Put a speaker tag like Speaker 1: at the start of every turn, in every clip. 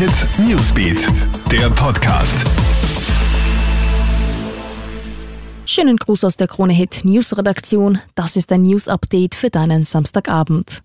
Speaker 1: Hit Newsbeat, der Podcast.
Speaker 2: Schönen Gruß aus der Krone Hit News Redaktion. Das ist ein News Update für deinen Samstagabend.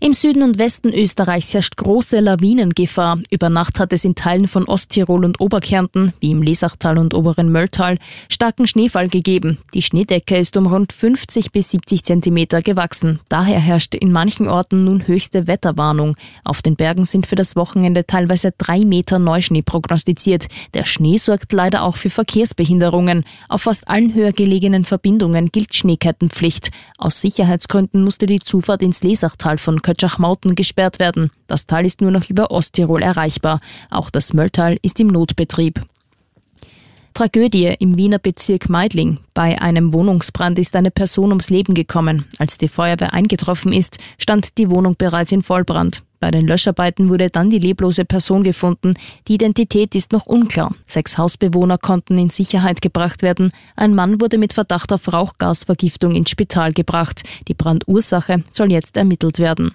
Speaker 2: Im Süden und Westen Österreichs herrscht große Lawinengefahr. Über Nacht hat es in Teilen von Osttirol und Oberkärnten, wie im Lesachtal und oberen Mölltal, starken Schneefall gegeben. Die Schneedecke ist um rund 50 bis 70 Zentimeter gewachsen. Daher herrscht in manchen Orten nun höchste Wetterwarnung. Auf den Bergen sind für das Wochenende teilweise drei Meter Neuschnee prognostiziert. Der Schnee sorgt leider auch für Verkehrsbehinderungen. Auf fast allen höher gelegenen Verbindungen gilt Schneekettenpflicht. Aus Sicherheitsgründen musste die Zufahrt ins Lesachtal von Kötschach-Mauten gesperrt werden. Das Tal ist nur noch über Osttirol erreichbar. Auch das Mölltal ist im Notbetrieb. Tragödie im Wiener Bezirk Meidling. Bei einem Wohnungsbrand ist eine Person ums Leben gekommen. Als die Feuerwehr eingetroffen ist, stand die Wohnung bereits in Vollbrand. Bei den Löscharbeiten wurde dann die leblose Person gefunden. Die Identität ist noch unklar. Sechs Hausbewohner konnten in Sicherheit gebracht werden. Ein Mann wurde mit Verdacht auf Rauchgasvergiftung ins Spital gebracht. Die Brandursache soll jetzt ermittelt werden.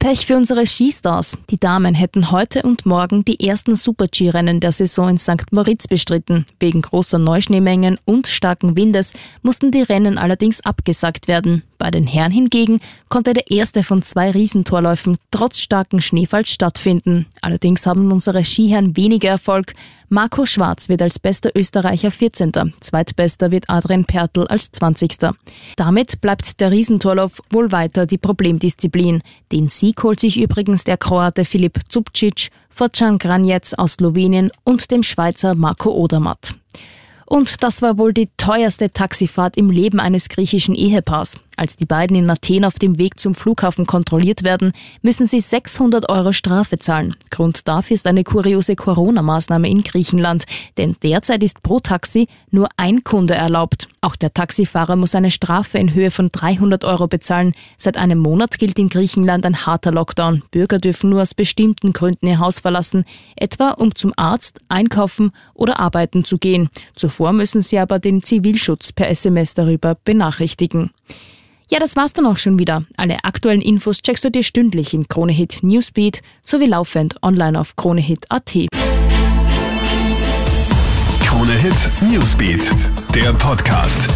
Speaker 2: Pech für unsere Skistars. Die Damen hätten heute und morgen die ersten Super-G-Rennen der Saison in St. Moritz bestritten. Wegen großer Neuschneemengen und starken Windes mussten die Rennen allerdings abgesagt werden. Bei den Herren hingegen konnte der erste von zwei Riesentorläufen trotz starken Schneefalls stattfinden. Allerdings haben unsere Skiherren weniger Erfolg. Marco Schwarz wird als bester Österreicher 14. Zweitbester wird Adrian Pertl als 20. Damit bleibt der Riesentorlauf wohl weiter die Problemdisziplin. Den Sieg holt sich übrigens der Kroate Filip Zubcic vor Can Granjec aus Slowenien und dem Schweizer Marco Odermatt. Und das war wohl die teuerste Taxifahrt im Leben eines griechischen Ehepaars. Als die beiden in Athen auf dem Weg zum Flughafen kontrolliert werden, müssen sie 600 Euro Strafe zahlen. Grund dafür ist eine kuriose Corona-Maßnahme in Griechenland, denn derzeit ist pro Taxi nur ein Kunde erlaubt. Auch der Taxifahrer muss eine Strafe in Höhe von 300 Euro bezahlen. Seit einem Monat gilt in Griechenland ein harter Lockdown. Bürger dürfen nur aus bestimmten Gründen ihr Haus verlassen, etwa um zum Arzt, einkaufen oder arbeiten zu gehen. Zuvor müssen sie aber den Zivilschutz per SMS darüber benachrichtigen. Ja, das war's dann auch schon wieder. Alle aktuellen Infos checkst du dir stündlich im Kronehit Newsbeat sowie laufend online auf kronehit.at.
Speaker 1: Kronehit Newsbeat, der Podcast.